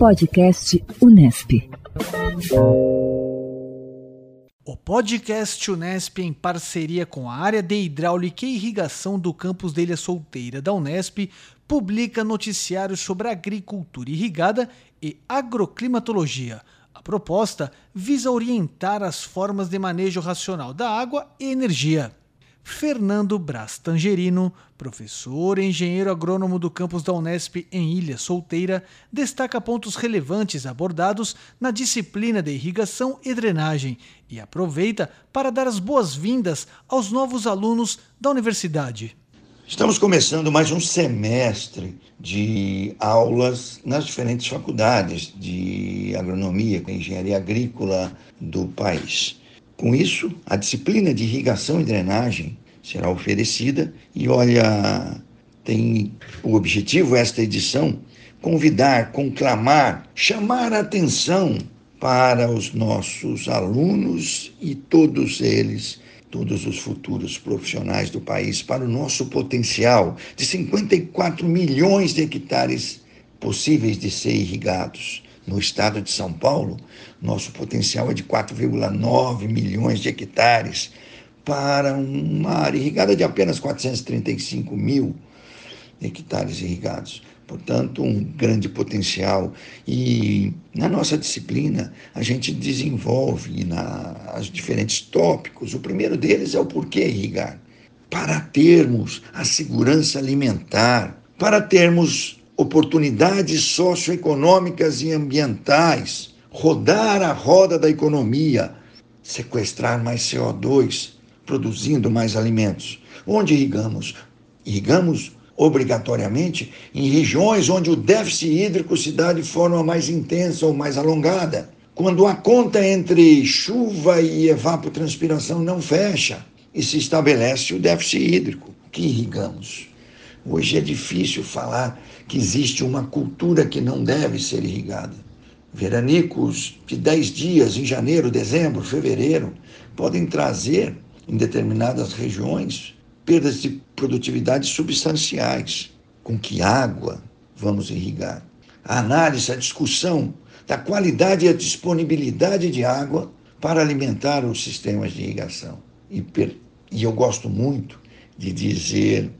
Podcast Unesp. O podcast Unesp, em parceria com a área de hidráulica e irrigação do campus de Ilha Solteira da Unesp, publica noticiários sobre agricultura irrigada e agroclimatologia. A proposta visa orientar as formas de manejo racional da água e energia. Fernando Braz Tangerino, professor e engenheiro agrônomo do campus da Unesp em Ilha Solteira, destaca pontos relevantes abordados na disciplina de irrigação e drenagem e aproveita para dar as boas-vindas aos novos alunos da universidade. Estamos começando mais um semestre de aulas nas diferentes faculdades de agronomia e engenharia agrícola do país. Com isso, a disciplina de irrigação e drenagem será oferecida e olha, tem o objetivo esta edição convidar, conclamar, chamar a atenção para os nossos alunos e todos eles, todos os futuros profissionais do país, para o nosso potencial de 54 milhões de hectares possíveis de ser irrigados no estado de São Paulo, nosso potencial é de 4,9 milhões de hectares para uma área irrigada de apenas 435 mil hectares irrigados. Portanto, um grande potencial. E na nossa disciplina, a gente desenvolve os diferentes tópicos. O primeiro deles é o porquê irrigar. Para termos a segurança alimentar, para termos oportunidades socioeconômicas e ambientais, rodar a roda da economia, sequestrar mais CO2, produzindo mais alimentos. Onde irrigamos? Irrigamos obrigatoriamente em regiões onde o déficit hídrico se dá de forma mais intensa ou mais alongada. Quando a conta entre chuva e evapotranspiração não fecha e se estabelece o déficit hídrico que irrigamos. Hoje é difícil falar que existe uma cultura que não deve ser irrigada. Veranicos de 10 dias em janeiro, dezembro, fevereiro podem trazer, em determinadas regiões, perdas de produtividade substanciais. Com que água vamos irrigar? A análise, a discussão da qualidade e a disponibilidade de água para alimentar os sistemas de irrigação. E, e eu gosto muito de dizer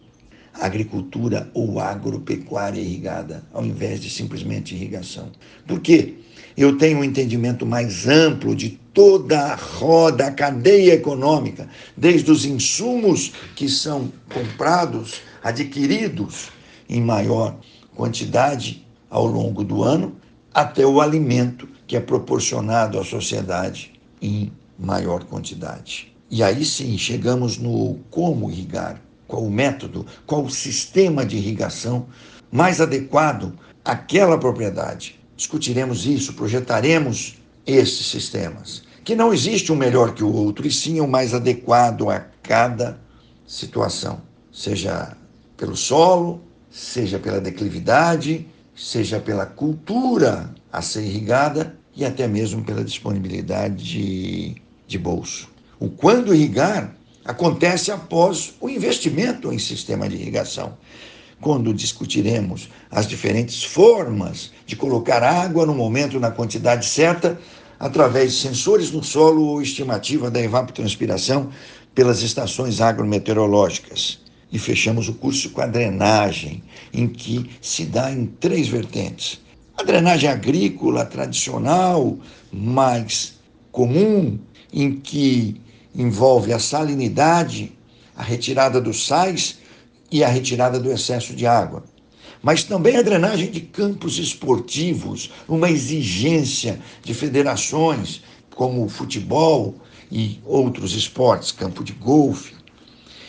agricultura ou agropecuária irrigada, ao invés de simplesmente irrigação. Por quê? Eu tenho um entendimento mais amplo de toda a roda, a cadeia econômica, desde os insumos que são comprados, adquiridos em maior quantidade ao longo do ano, até o alimento que é proporcionado à sociedade em maior quantidade. E aí sim chegamos no como irrigar, qual o método, qual o sistema de irrigação mais adequado àquela propriedade. Discutiremos isso, projetaremos esses sistemas, que não existe um melhor que o outro, e sim o mais adequado a cada situação, seja pelo solo, seja pela declividade, seja pela cultura a ser irrigada e até mesmo pela disponibilidade de, de bolso. O quando irrigar acontece após o investimento em sistema de irrigação, quando discutiremos as diferentes formas de colocar água no momento na quantidade certa, através de sensores no solo ou estimativa da evapotranspiração pelas estações agrometeorológicas. E fechamos o curso com a drenagem, em que se dá em três vertentes. A drenagem agrícola tradicional, mais comum, em que envolve a salinidade, a retirada dos sais e a retirada do excesso de água. Mas também a drenagem de campos esportivos, uma exigência de federações como o futebol e outros esportes, campo de golfe.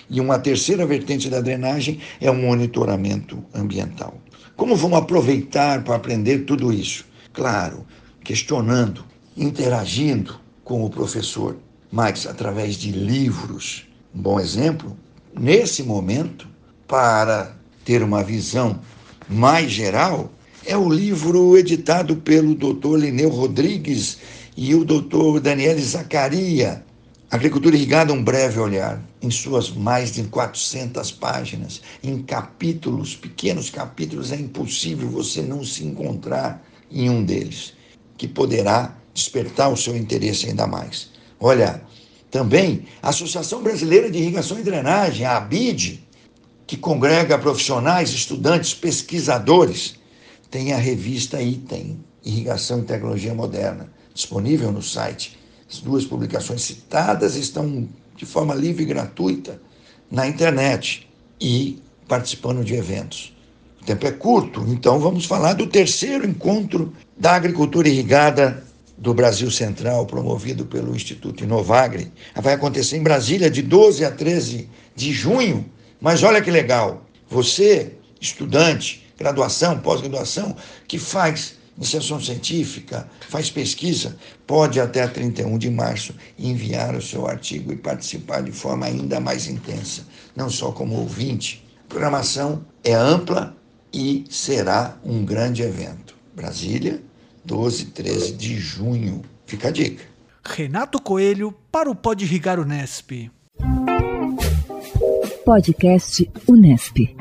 E uma terceira vertente da drenagem é o monitoramento ambiental. Como vamos aproveitar para aprender tudo isso? Claro, questionando, interagindo com o professor mas através de livros. Um bom exemplo, nesse momento, para ter uma visão mais geral, é o livro editado pelo Dr. Lineu Rodrigues e o Dr. Daniel Zacaria, Agricultura Irrigada, um breve olhar, em suas mais de 400 páginas, em capítulos, pequenos capítulos, é impossível você não se encontrar em um deles, que poderá despertar o seu interesse ainda mais. Olha, também a Associação Brasileira de Irrigação e Drenagem, a ABID, que congrega profissionais, estudantes, pesquisadores, tem a revista Item, Irrigação e Tecnologia Moderna, disponível no site. As duas publicações citadas estão de forma livre e gratuita na internet e participando de eventos. O tempo é curto, então vamos falar do terceiro encontro da agricultura irrigada do Brasil Central, promovido pelo Instituto Inovagre. Vai acontecer em Brasília de 12 a 13 de junho. Mas olha que legal, você, estudante, graduação, pós-graduação, que faz iniciação científica, faz pesquisa, pode até 31 de março enviar o seu artigo e participar de forma ainda mais intensa, não só como ouvinte. A programação é ampla e será um grande evento. Brasília, 12 e 13 de junho. Fica a dica. Renato Coelho para o Pode Irrigar Unesp. Podcast Unesp.